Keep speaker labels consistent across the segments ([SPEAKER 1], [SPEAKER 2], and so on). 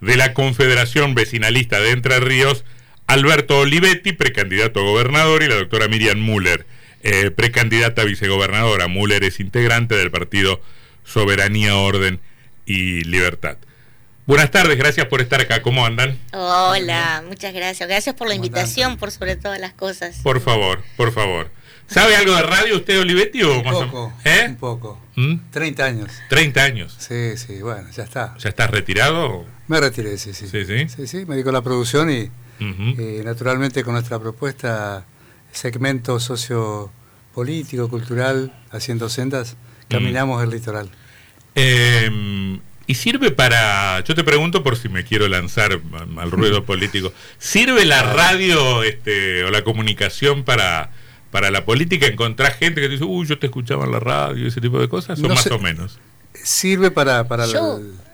[SPEAKER 1] de la Confederación Vecinalista de Entre Ríos, Alberto Olivetti, precandidato a gobernador, y la doctora Miriam Müller, eh, precandidata a vicegobernadora. Müller es integrante del partido Soberanía, Orden y Libertad. Buenas tardes, gracias por estar acá. ¿Cómo andan?
[SPEAKER 2] Hola, muchas gracias. Gracias por la invitación, por sobre todas las cosas.
[SPEAKER 1] Por favor, por favor. ¿Sabe algo de radio usted, Olivetti? O
[SPEAKER 3] un poco, ¿Eh? un poco. 30 ¿Mm? años.
[SPEAKER 1] 30 años.
[SPEAKER 3] Sí, sí, bueno, ya está.
[SPEAKER 1] ¿Ya estás retirado?
[SPEAKER 3] Me retiré, sí, sí.
[SPEAKER 1] Sí, sí.
[SPEAKER 3] Sí, sí, me dedico a la producción y, naturalmente con nuestra propuesta, segmento sociopolítico, cultural, haciendo sendas, mm. caminamos el litoral.
[SPEAKER 1] Eh, y sirve para, yo te pregunto por si me quiero lanzar al ruedo político, ¿sirve la radio este, o la comunicación para, para la política? ¿Encontrás gente que te dice, uy, yo te escuchaba en la radio, ese tipo de cosas? ¿O más o menos?
[SPEAKER 3] Sirve para, para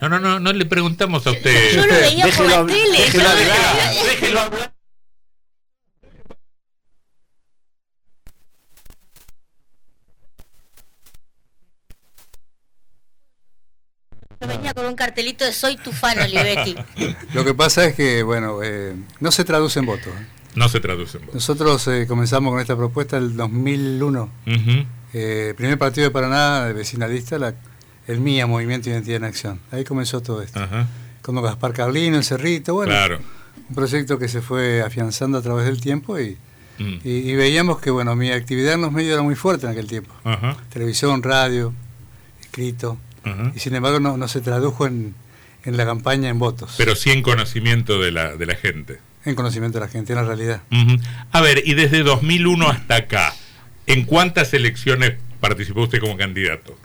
[SPEAKER 1] No, no, no, no le preguntamos a usted.
[SPEAKER 2] Yo, lo veía por la tele.
[SPEAKER 1] Déjelo hablar.
[SPEAKER 2] venía con un cartelito de soy tu fan, Olivetti.
[SPEAKER 3] Lo que pasa es que, bueno, eh, no se traduce en votos. ¿eh?
[SPEAKER 1] No se traduce en votos.
[SPEAKER 3] Nosotros eh, comenzamos con esta propuesta en el 2001. primer partido de Paraná, de vecinalista, la, el MIA, Movimiento Identidad en Acción. Ahí comenzó todo esto. Con Gaspar Carlino, el Cerrito, bueno. Un proyecto que se fue afianzando a través del tiempo y, mm. y, veíamos que, bueno, mi actividad en los medios era muy fuerte en aquel tiempo. Televisión, radio, escrito y sin embargo no, se tradujo en, la campaña en votos.
[SPEAKER 1] Pero sí en conocimiento de la, de la gente.
[SPEAKER 3] En conocimiento de la gente, en la realidad.
[SPEAKER 1] A ver, y desde 2001 hasta acá, ¿en cuántas elecciones participó usted como candidato?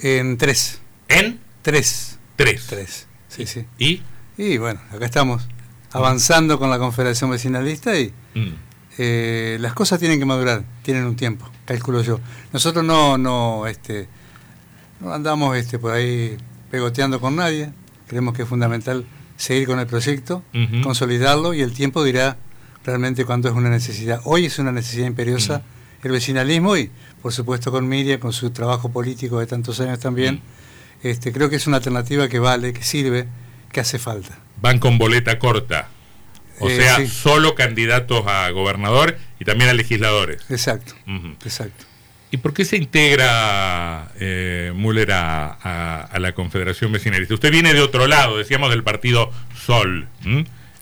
[SPEAKER 3] En tres.
[SPEAKER 1] ¿En?
[SPEAKER 3] Tres.
[SPEAKER 1] Tres.
[SPEAKER 3] Tres, sí, sí.
[SPEAKER 1] ¿Y?
[SPEAKER 3] Y bueno, acá estamos avanzando con la Confederación Vecinalista y mm. eh, las cosas tienen que madurar, tienen un tiempo, calculo yo. Nosotros no, no, este, no andamos este, por ahí pegoteando con nadie. Creemos que es fundamental seguir con el proyecto, consolidarlo y el tiempo dirá realmente cuándo es una necesidad. Hoy es una necesidad imperiosa el vecinalismo y, por supuesto, con Miriam, con su trabajo político de tantos años también. este, creo que es una alternativa que vale, que sirve, que hace falta.
[SPEAKER 1] Van con boleta corta. O eh, sea, solo candidatos a gobernador y también a legisladores.
[SPEAKER 3] Exacto, exacto.
[SPEAKER 1] ¿Y por qué se integra eh, Müller a, la Confederación Vecinalista? Usted viene de otro lado, decíamos del partido Sol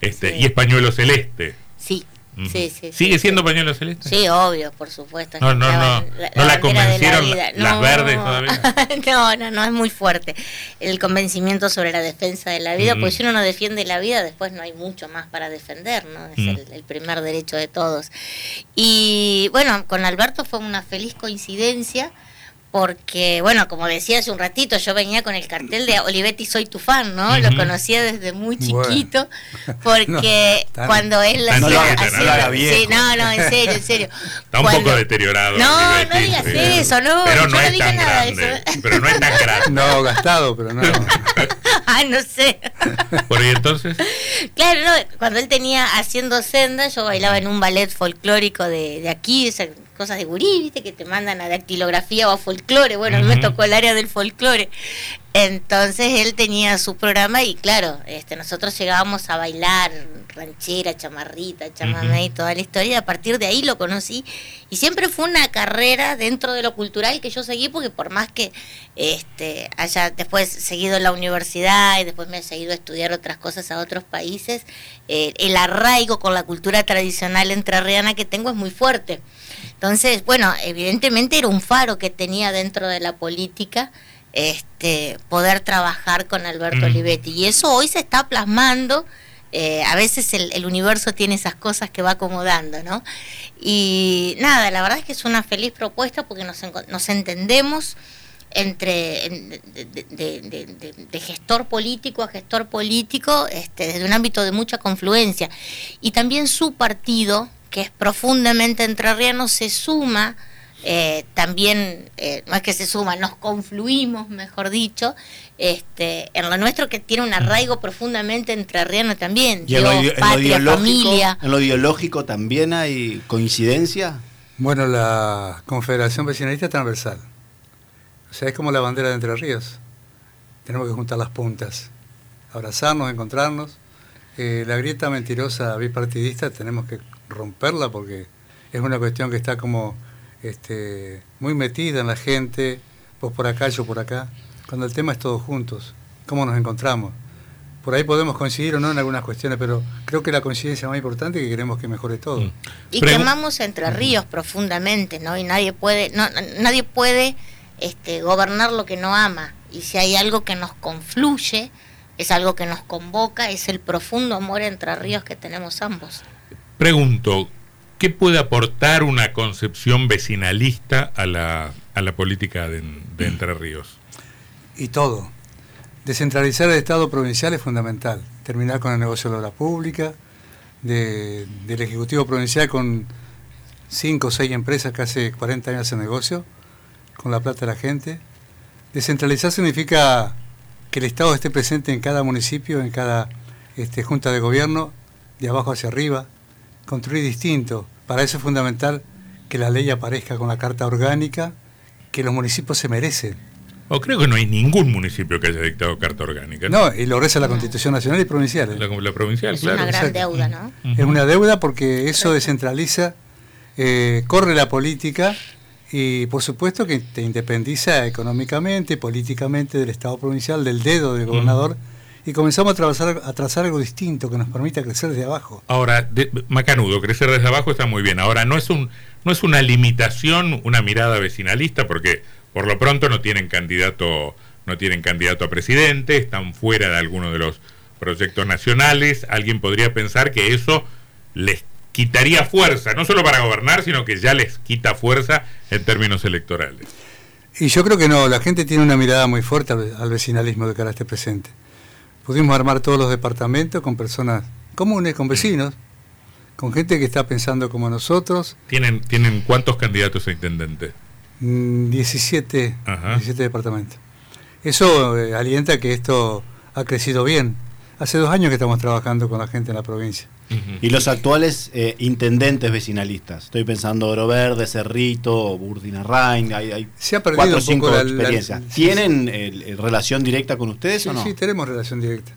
[SPEAKER 1] este, y Españuelo Celeste.
[SPEAKER 2] Sí. Sí, sí,
[SPEAKER 1] ¿Sigue siendo pañuelo celeste?
[SPEAKER 2] Sí, obvio, por supuesto.
[SPEAKER 1] No, no, no. ¿No la convencieron las verdes todavía?
[SPEAKER 2] no, no, no, es muy fuerte el convencimiento sobre la defensa de la vida, porque si uno no defiende la vida, después no hay mucho más para defender, ¿no? Es el, primer derecho de todos. Y bueno, con Alberto fue una feliz coincidencia porque, bueno, como decía hace un ratito, yo venía con el cartel de Olivetti Soy tu fan, ¿no? Lo conocía desde muy chiquito, porque cuando él
[SPEAKER 1] hacía... No,
[SPEAKER 2] no, sí, no, no, en serio, en serio.
[SPEAKER 1] Está un poco deteriorado.
[SPEAKER 2] No, no digas eso, no.
[SPEAKER 1] Pero no, es tan grande. Pero no es tan grande.
[SPEAKER 3] No, gastado, pero no.
[SPEAKER 2] ah, no sé.
[SPEAKER 1] ¿Por ahí entonces?
[SPEAKER 2] Claro, no, cuando él tenía haciendo senda, yo bailaba en un ballet folclórico de, de aquí, cosas de gurí, viste, que te mandan a dactilografía o a folclore. Bueno, a mí me tocó el área del folclore. Entonces él tenía su programa y claro, este, nosotros llegábamos a bailar ranchera, chamarrita, chamamé y toda la historia. A partir de ahí lo conocí y siempre fue una carrera dentro de lo cultural que yo seguí porque por más que este, haya después seguido la universidad y después me he seguido a estudiar otras cosas a otros países, eh, el arraigo con la cultura tradicional entrerriana que tengo es muy fuerte. Entonces, bueno, evidentemente era un faro que tenía dentro de la política este, poder trabajar con Alberto Olivetti. Y eso hoy se está plasmando. Eh, a veces el, universo tiene esas cosas que va acomodando, ¿no? Y nada, la verdad es que es una feliz propuesta porque nos, nos entendemos entre de, gestor político a gestor político este, desde un ámbito de mucha confluencia. Y también su partido, que es profundamente entrerriano, se suma, eh, también, eh, no es que se suma, nos confluimos, mejor dicho, este, en lo nuestro que tiene un arraigo profundamente entrerriano también.
[SPEAKER 4] ¿Y en, lo, patria, familia. ¿En lo ideológico también hay coincidencia?
[SPEAKER 3] Bueno, la Confederación Vecinalista es transversal. O sea, es como la bandera de Entre Ríos. Tenemos que juntar las puntas. abrazarnos, encontrarnos. Eh, la grieta mentirosa bipartidista tenemos que romperla porque es una cuestión que está como este, muy metida en la gente, vos por acá, yo por acá, cuando el tema es todos juntos, cómo nos encontramos. Por ahí podemos coincidir o no en algunas cuestiones, pero creo que la coincidencia más importante es que queremos que mejore todo. Mm.
[SPEAKER 2] Y que amamos Entre Ríos profundamente, ¿no? Y nadie puede, no, nadie puede este, gobernar lo que no ama. Y si hay algo que nos confluye, es algo que nos convoca, es el profundo amor entre ríos que tenemos ambos.
[SPEAKER 1] Pregunto, ¿qué puede aportar una concepción vecinalista a la, a la política de, Entre Ríos?
[SPEAKER 3] Y todo. Descentralizar el Estado provincial es fundamental. Terminar con el negocio de la obra pública, del Ejecutivo Provincial con cinco o seis empresas que hace 40 años hacen negocio, con la plata de la gente. Descentralizar significa que el Estado esté presente en cada municipio, en cada este, junta de gobierno, de abajo hacia arriba, construir distinto. Para eso es fundamental que la ley aparezca con la carta orgánica que los municipios se merecen.
[SPEAKER 1] O creo que no hay ningún municipio que haya dictado carta orgánica.
[SPEAKER 3] No, y lo reza la Constitución Nacional y Provincial.
[SPEAKER 1] ¿eh? La, provincial,
[SPEAKER 2] es una gran deuda, ¿no?
[SPEAKER 3] Es una deuda porque eso descentraliza, eh, corre la política y por supuesto que te independiza económicamente, políticamente del Estado provincial, del dedo del gobernador, y comenzamos a, trazar, a trazar algo distinto que nos permita crecer desde abajo.
[SPEAKER 1] Ahora, Macanudo, crecer desde abajo está muy bien. Ahora, no es, un, no es una limitación, una mirada vecinalista, porque por lo pronto no tienen candidato, no tienen candidato a presidente, están fuera de alguno de los proyectos nacionales. Alguien podría pensar que eso les quitaría fuerza, no solo para gobernar, sino que ya les quita fuerza en términos electorales.
[SPEAKER 3] Y yo creo que no, la gente tiene una mirada muy fuerte al, vecinalismo de carácter presente. Pudimos armar todos los departamentos con personas comunes, con vecinos, con gente que está pensando como nosotros.
[SPEAKER 1] ¿Tienen, ¿tienen cuántos candidatos a intendente?
[SPEAKER 3] 17, mm, 17 departamentos. Eso eh, alienta que esto ha crecido bien. Hace dos años que estamos trabajando con la gente en la provincia.
[SPEAKER 4] Y los actuales eh, intendentes vecinalistas. Estoy pensando Oro Verde, Cerrito, Burdina Rain, hay,
[SPEAKER 3] Se ha perdido cuatro o cinco
[SPEAKER 4] experiencias. ¿Tienen relación directa con ustedes o no?
[SPEAKER 3] Sí, tenemos relación directa.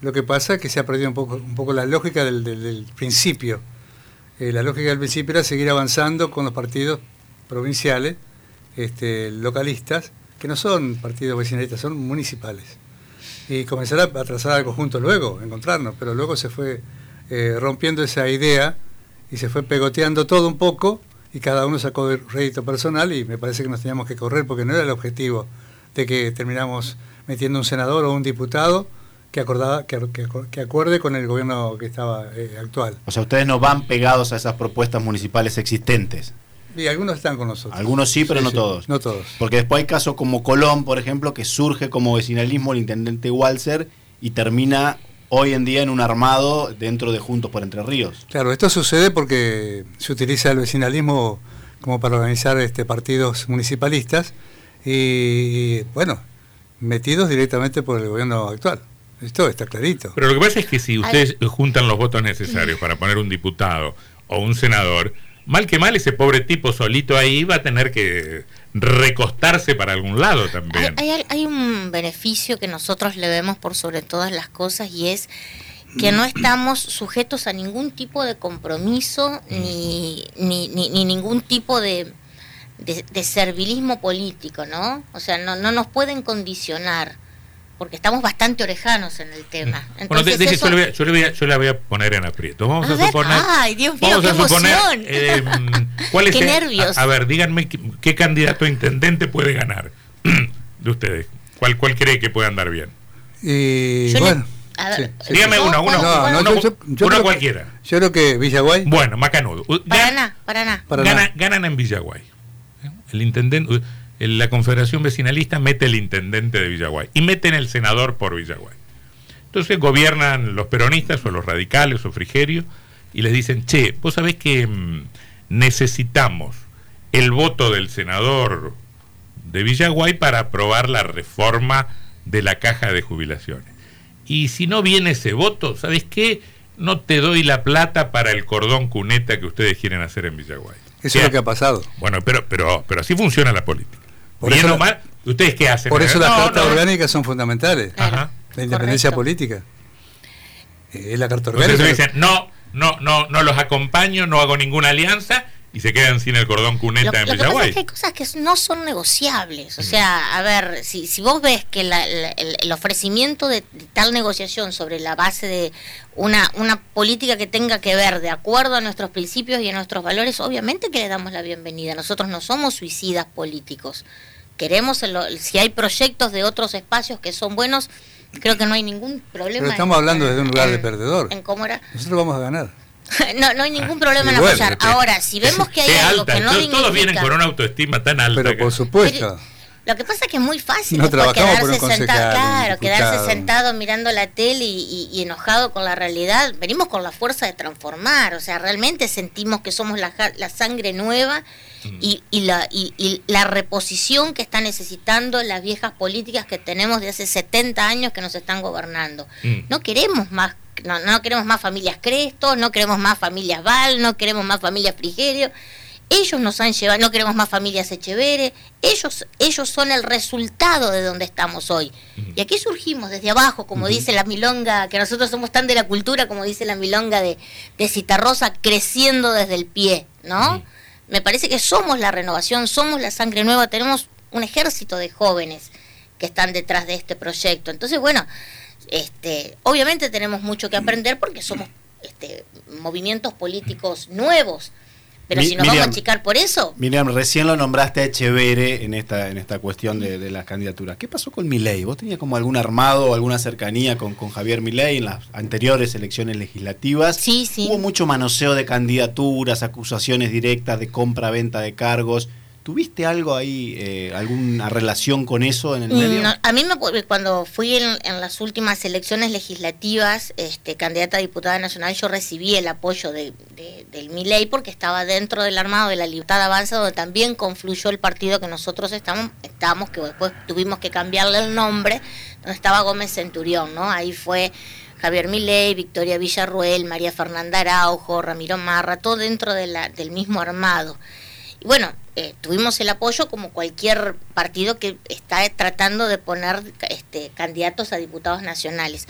[SPEAKER 3] Lo que pasa es que se ha perdido un poco, un poco la lógica del, principio. Eh, la lógica del principio era seguir avanzando con los partidos provinciales, este, localistas, que no son partidos vecinalistas, son municipales. Y comenzar a trazar algo juntos luego, encontrarnos, pero luego se fue eh, rompiendo esa idea y se fue pegoteando todo un poco y cada uno sacó el rédito personal y me parece que nos teníamos que correr porque no era el objetivo de que terminamos metiendo un senador o un diputado que acordaba que, acuerde con el gobierno que estaba eh, actual.
[SPEAKER 4] O sea, ustedes no van pegados a esas propuestas municipales existentes.
[SPEAKER 3] Y algunos están con nosotros.
[SPEAKER 4] Algunos sí, pero no todos.
[SPEAKER 3] No todos.
[SPEAKER 4] Porque después hay casos como Colón, por ejemplo, que surge como vecinalismo el intendente Walser y termina hoy en día en un armado dentro de Juntos por Entre Ríos.
[SPEAKER 3] Claro, esto sucede porque se utiliza el vecinalismo como para organizar este, partidos municipalistas y, bueno, metidos directamente por el gobierno actual. Esto está clarito.
[SPEAKER 1] Pero lo que pasa es que si ustedes juntan los votos necesarios para poner un diputado o un senador, mal que mal ese pobre tipo solito ahí va a tener que recostarse para algún lado también.
[SPEAKER 2] Hay, un beneficio que nosotros le vemos por sobre todas las cosas y es que no estamos sujetos a ningún tipo de compromiso ni, ni, ni, ningún tipo de, de, servilismo político, ¿no? O sea, no, no nos pueden condicionar porque estamos bastante orejanos en el tema.
[SPEAKER 1] bueno, yo, le voy a, yo, la voy a poner en aprieto. Vamos a, suponer.
[SPEAKER 2] ¡Ay, Dios mío, qué emoción!
[SPEAKER 1] Eh, ¿cuál es
[SPEAKER 2] qué nervios.
[SPEAKER 1] A, ver, díganme qué, candidato a intendente puede ganar de ustedes. ¿Cuál, cuál cree que puede andar bien?
[SPEAKER 3] Y bueno.
[SPEAKER 1] Dígame uno, uno, uno, cualquiera.
[SPEAKER 3] Yo creo que Villaguay.
[SPEAKER 1] Bueno, Macanudo.
[SPEAKER 2] Paraná, Paraná.
[SPEAKER 1] Gana, ganan en Villaguay. El intendente la Confederación Vecinalista mete el intendente de Villaguay y meten el senador por Villaguay. Entonces gobiernan los peronistas o los radicales o Frigerio y les dicen, che, vos sabés que mm, necesitamos el voto del senador de Villaguay para aprobar la reforma de la caja de jubilaciones. Y si no viene ese voto, ¿sabés qué? No te doy la plata para el cordón cuneta que ustedes quieren hacer en Villaguay.
[SPEAKER 3] Eso es lo que ha pasado.
[SPEAKER 1] Bueno, pero, pero, pero así funciona la política. Por eso, ¿ustedes qué hacen?
[SPEAKER 3] Por eso las cartas orgánicas son fundamentales. La independencia política. Eh, es la carta
[SPEAKER 1] Entonces dicen, no, no, no, no los acompaño, no hago ninguna alianza y se quedan sin el cordón cuneta en
[SPEAKER 2] lo que hay cosas que no son negociables. O sea, a ver, si, si vos ves que el, ofrecimiento de, tal negociación sobre la base de una, una política que tenga que ver de acuerdo a nuestros principios y a nuestros valores, obviamente que le damos la bienvenida. Nosotros no somos suicidas políticos. Queremos, si hay proyectos de otros espacios que son buenos, creo que no hay ningún problema.
[SPEAKER 3] Pero estamos hablando desde un lugar de perdedor.
[SPEAKER 2] En cómo era.
[SPEAKER 3] Nosotros vamos a ganar.
[SPEAKER 2] no, no hay ningún problema en apoyar. Ahora, si vemos que hay algo que no
[SPEAKER 1] Todos vienen con una autoestima tan alta.
[SPEAKER 3] Pero por supuesto.
[SPEAKER 2] lo que pasa es que es muy fácil quedarse, sentado, claro, quedarse sentado mirando la tele y, enojado con la realidad. Venimos con la fuerza de transformar, o sea, realmente sentimos que somos la, sangre nueva mm. y, la, y, la reposición que están necesitando las viejas políticas que tenemos de hace 70 años que nos están gobernando. Mm. No queremos más no, no queremos más familias Crestos, no queremos más familias Val, no queremos más familias Frigerio. Ellos nos han llevado, no queremos más familias Echeverre, ellos, ellos son el resultado de donde estamos hoy. Y aquí surgimos desde abajo, como dice la milonga, que nosotros somos tan de la cultura, como dice la milonga de, de Citarrosa, creciendo desde el pie, ¿no? Me parece que somos la renovación, somos la sangre nueva, tenemos un ejército de jóvenes que están detrás de este proyecto. Entonces, bueno, este, obviamente tenemos mucho que aprender porque somos este, movimientos políticos nuevos. Pero si nos vamos a achicar por eso.
[SPEAKER 4] Miriam, recién lo nombraste a Echeverre en esta, en esta cuestión de, las candidaturas. ¿Qué pasó con Milei? ¿Vos tenías como algún armado, alguna cercanía con, con Javier Milei en las anteriores elecciones legislativas?
[SPEAKER 2] Sí, sí.
[SPEAKER 4] Hubo mucho manoseo de candidaturas, acusaciones directas de compra-venta de cargos. ¿Tuviste algo ahí, eh, alguna relación con eso en el medio?
[SPEAKER 2] a mí me, cuando fui en, las últimas elecciones legislativas, este, candidata a diputada nacional, yo recibí el apoyo de, del Miley porque estaba dentro del armado de la Libertad Avanza, donde también confluyó el partido que nosotros estamos, estamos que después tuvimos que cambiarle el nombre, donde estaba Gómez Centurión, ¿no? Ahí fue Javier Milei, Victoria Villarruel, María Fernanda Araujo, Ramiro Marra, todo dentro de la, del mismo armado. Y bueno, eh, tuvimos el apoyo como cualquier partido que está tratando de poner este, candidatos a diputados nacionales.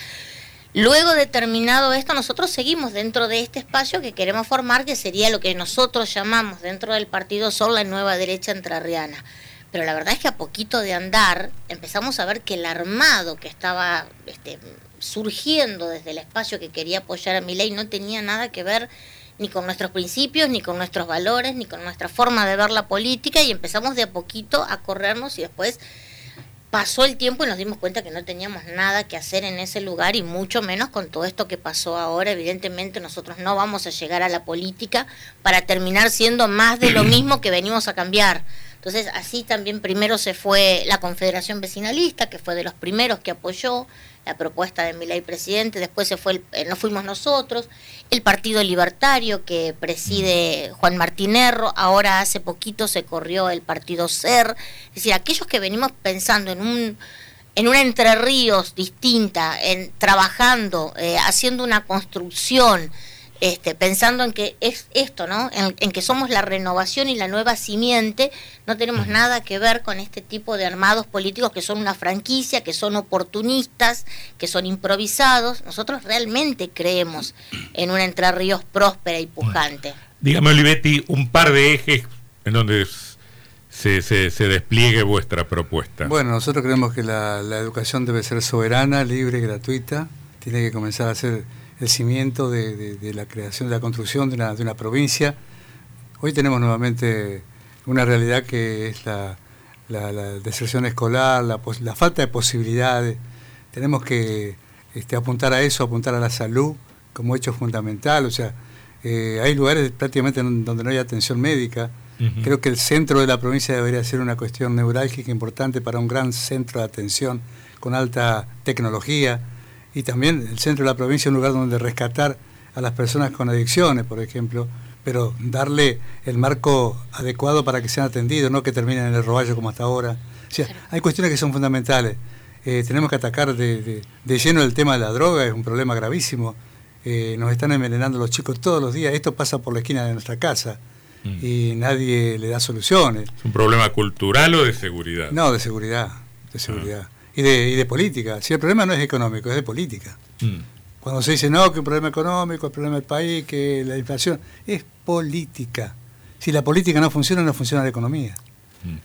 [SPEAKER 2] Luego de terminado esto, nosotros seguimos dentro de este espacio que queremos formar, que sería lo que nosotros llamamos dentro del partido Sol la nueva derecha entrerriana. Pero la verdad es que a poquito de andar empezamos a ver que el armado que estaba este, surgiendo desde el espacio que quería apoyar a mi ley no tenía nada que ver ni con nuestros principios, ni con nuestros valores, ni con nuestra forma de ver la política y empezamos de a poquito a corrernos y después pasó el tiempo y nos dimos cuenta que no teníamos nada que hacer en ese lugar y mucho menos con todo esto que pasó ahora. Evidentemente nosotros no vamos a llegar a la política para terminar siendo más de lo mismo que venimos a cambiar. Entonces así también primero se fue la Confederación Vecinalista, que fue de los primeros que apoyó, la propuesta de Milay presidente, después se fue eh, no fuimos nosotros, el Partido Libertario que preside Juan Martín ahora hace poquito se corrió el Partido SER, es decir, aquellos que venimos pensando en un en una Entre Ríos distinta, en trabajando, eh, haciendo una construcción, este, pensando en que es esto, ¿no? En, que somos la renovación y la nueva simiente, no tenemos nada que ver con este tipo de armados políticos que son una franquicia, que son oportunistas, que son improvisados. Nosotros realmente creemos en una Entre Ríos próspera y pujante.
[SPEAKER 1] dígame, Olivetti, un par de ejes en donde se, se, despliegue vuestra propuesta.
[SPEAKER 3] Bueno, nosotros creemos que la, la educación debe ser soberana, libre, gratuita. Tiene que comenzar a ser el cimiento de, la creación, de la construcción de una, de una, provincia. Hoy tenemos nuevamente una realidad que es la, deserción escolar, la, falta de posibilidades. Tenemos que este, apuntar a eso, apuntar a la salud como hecho fundamental. O sea, eh, hay lugares prácticamente donde no hay atención médica. Creo que el centro de la provincia debería ser una cuestión neurálgica importante para un gran centro de atención con alta tecnología y también el centro de la provincia es un lugar donde rescatar a las personas con adicciones, por ejemplo, pero darle el marco adecuado para que sean atendidos, no que terminen en el roballo como hasta ahora. O sea, hay cuestiones que son fundamentales. Eh, tenemos que atacar de, lleno el tema de la droga, es un problema gravísimo. Eh, nos están envenenando los chicos todos los días, esto pasa por la esquina de nuestra casa mm. y nadie le da soluciones.
[SPEAKER 1] ¿Es un problema cultural o de seguridad?
[SPEAKER 3] No, de seguridad, de seguridad. Y de, y de política. Si el problema no es económico, es de política. Mm. Cuando se dice, no, que el problema económico, el problema del país, que la inflación, es política. Si la política no funciona, no funciona la economía.
[SPEAKER 1] Mm.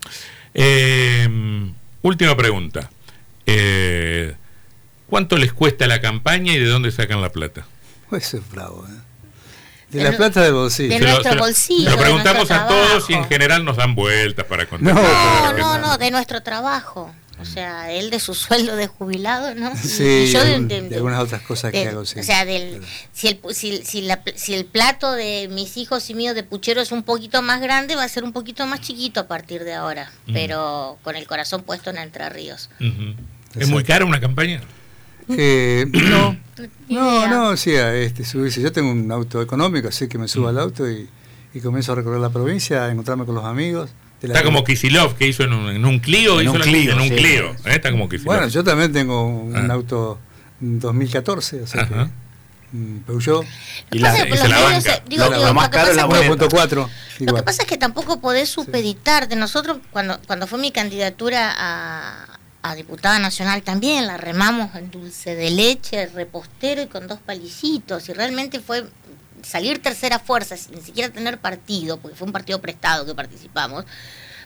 [SPEAKER 1] Eh, última pregunta. Eh, ¿Cuánto les cuesta la campaña y de dónde sacan la plata?
[SPEAKER 3] Pues eso es bravo. ¿eh? De, la plata del bolsillo.
[SPEAKER 2] De nuestro bolsillo.
[SPEAKER 1] Lo preguntamos a todos y en general nos dan vueltas para contestar.
[SPEAKER 2] No, no, no, de nuestro trabajo. O sea, él de su sueldo de jubilado, ¿no?
[SPEAKER 3] Sí, yo de, algunas otras cosas que hago. Sí.
[SPEAKER 2] O sea, del, si, el, si, si, la, si, el plato de mis hijos y mío de puchero es un poquito más grande, va a ser un poquito más chiquito a partir de ahora. Pero con el corazón puesto en Entre Ríos.
[SPEAKER 1] ¿Es muy cara una campaña?
[SPEAKER 3] Eh, no, no, no, o sea, este, subirse. Yo tengo un auto económico, así que me subo al auto y, y comienzo a recorrer la provincia, a encontrarme con los amigos
[SPEAKER 1] Está como Kisilov, que hizo en un, en un Clio. En un Clio. En un Clio ¿eh? Está como Kisilov.
[SPEAKER 3] Bueno, yo también tengo un ah. auto 2014, o sea que Peugeot.
[SPEAKER 2] Y la, y se la banca. Digo,
[SPEAKER 3] lo, lo más caro es la 1.4.
[SPEAKER 2] Lo que pasa es que tampoco podés supeditar. De nosotros, cuando, cuando fue mi candidatura a, a diputada nacional también la remamos en dulce de leche, repostero y con dos palicitos. Y realmente fue salir tercera fuerza sin ni siquiera tener partido, porque fue un partido prestado que participamos,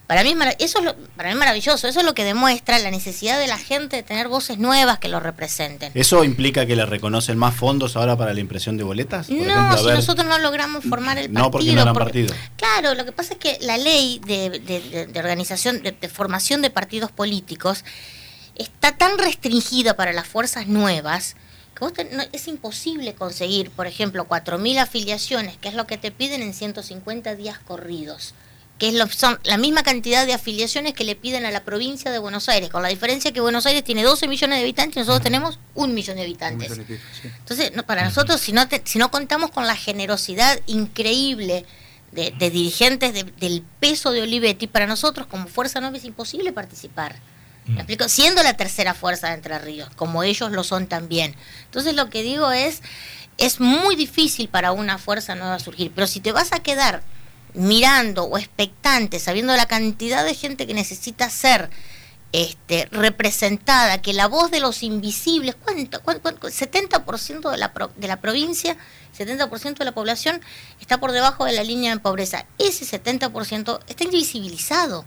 [SPEAKER 2] para mí, eso es para mí maravilloso, eso es lo que demuestra la necesidad de la gente de tener voces nuevas que lo representen.
[SPEAKER 4] ¿Eso implica que le reconocen más fondos ahora para la impresión de boletas?
[SPEAKER 2] no, si nosotros no logramos formar el partido.
[SPEAKER 4] No, porque no eran partido.
[SPEAKER 2] Claro, lo que pasa es que la ley de, organización, de, formación de partidos políticos, está tan restringida para las fuerzas nuevas es imposible conseguir, por ejemplo, 4.000 afiliaciones, que es lo que te piden en 150 días corridos, que es lo, son la misma cantidad de afiliaciones que le piden a la provincia de Buenos Aires, con la diferencia que Buenos Aires tiene 12 millones de habitantes y nosotros tenemos un millón de habitantes. Entonces, para nosotros, si no, si no contamos con la generosidad increíble de, dirigentes del peso de Olivetti, para nosotros como Fuerza no es imposible participar. ¿Me explico? Siendo la tercera fuerza de Entre Ríos, como ellos lo son también. Entonces lo que digo es, es muy difícil para una fuerza nueva surgir, pero si te vas a quedar mirando o expectante, sabiendo la cantidad de gente que necesita ser este, representada, que la voz de los invisibles, ¿cuánto? 70% de la, de la provincia, 70% de la población está por debajo de la línea de pobreza. Ese 70% está invisibilizado.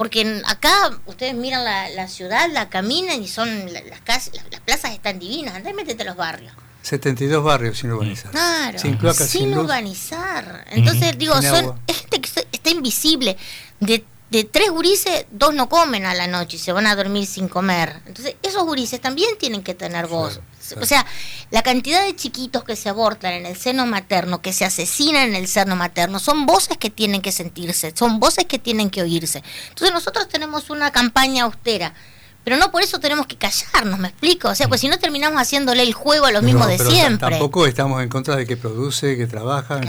[SPEAKER 2] Porque acá ustedes miran la, ciudad, la caminan y son las, casas, las, plazas están divinas. Andá y métete a los barrios.
[SPEAKER 3] 72 barrios sin urbanizar.
[SPEAKER 2] Claro, sin, urbanizar. Entonces, digo, son, es gente que está invisible. De de tres gurises, dos no comen a la noche y se van a dormir sin comer. Entonces, esos gurises también tienen que tener voz. O sea, la cantidad de chiquitos que se abortan en el seno materno, que se asesinan en el seno materno, son voces que tienen que sentirse, son voces que tienen que oírse. Entonces, nosotros tenemos una campaña austera pero no por eso tenemos que callarnos, ¿me explico? O sea, pues si no terminamos haciéndole el juego a los mismos de siempre.
[SPEAKER 3] Tampoco estamos en contra de que produce, que trabaja.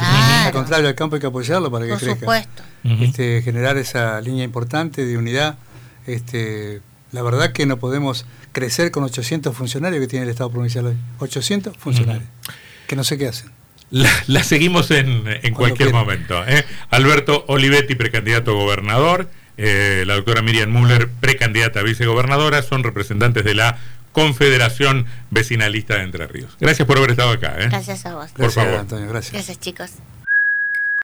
[SPEAKER 3] Al contrario, al campo hay que apoyarlo para que por Supuesto. Este, generar esa línea importante de unidad. Este, la verdad que no podemos crecer con 800 funcionarios que tiene el Estado provincial hoy. 800 funcionarios. Que no sé qué hacen.
[SPEAKER 1] La, seguimos en, en cualquier momento. ¿eh? Alberto Olivetti, precandidato a gobernador. Eh, la doctora Miriam Müller, precandidata a vicegobernadora, son representantes de la Confederación Vecinalista de Entre Ríos. Gracias por haber estado acá.
[SPEAKER 2] ¿eh? Gracias a vos.
[SPEAKER 3] Por favor. Antonio, gracias.
[SPEAKER 2] Gracias, chicos.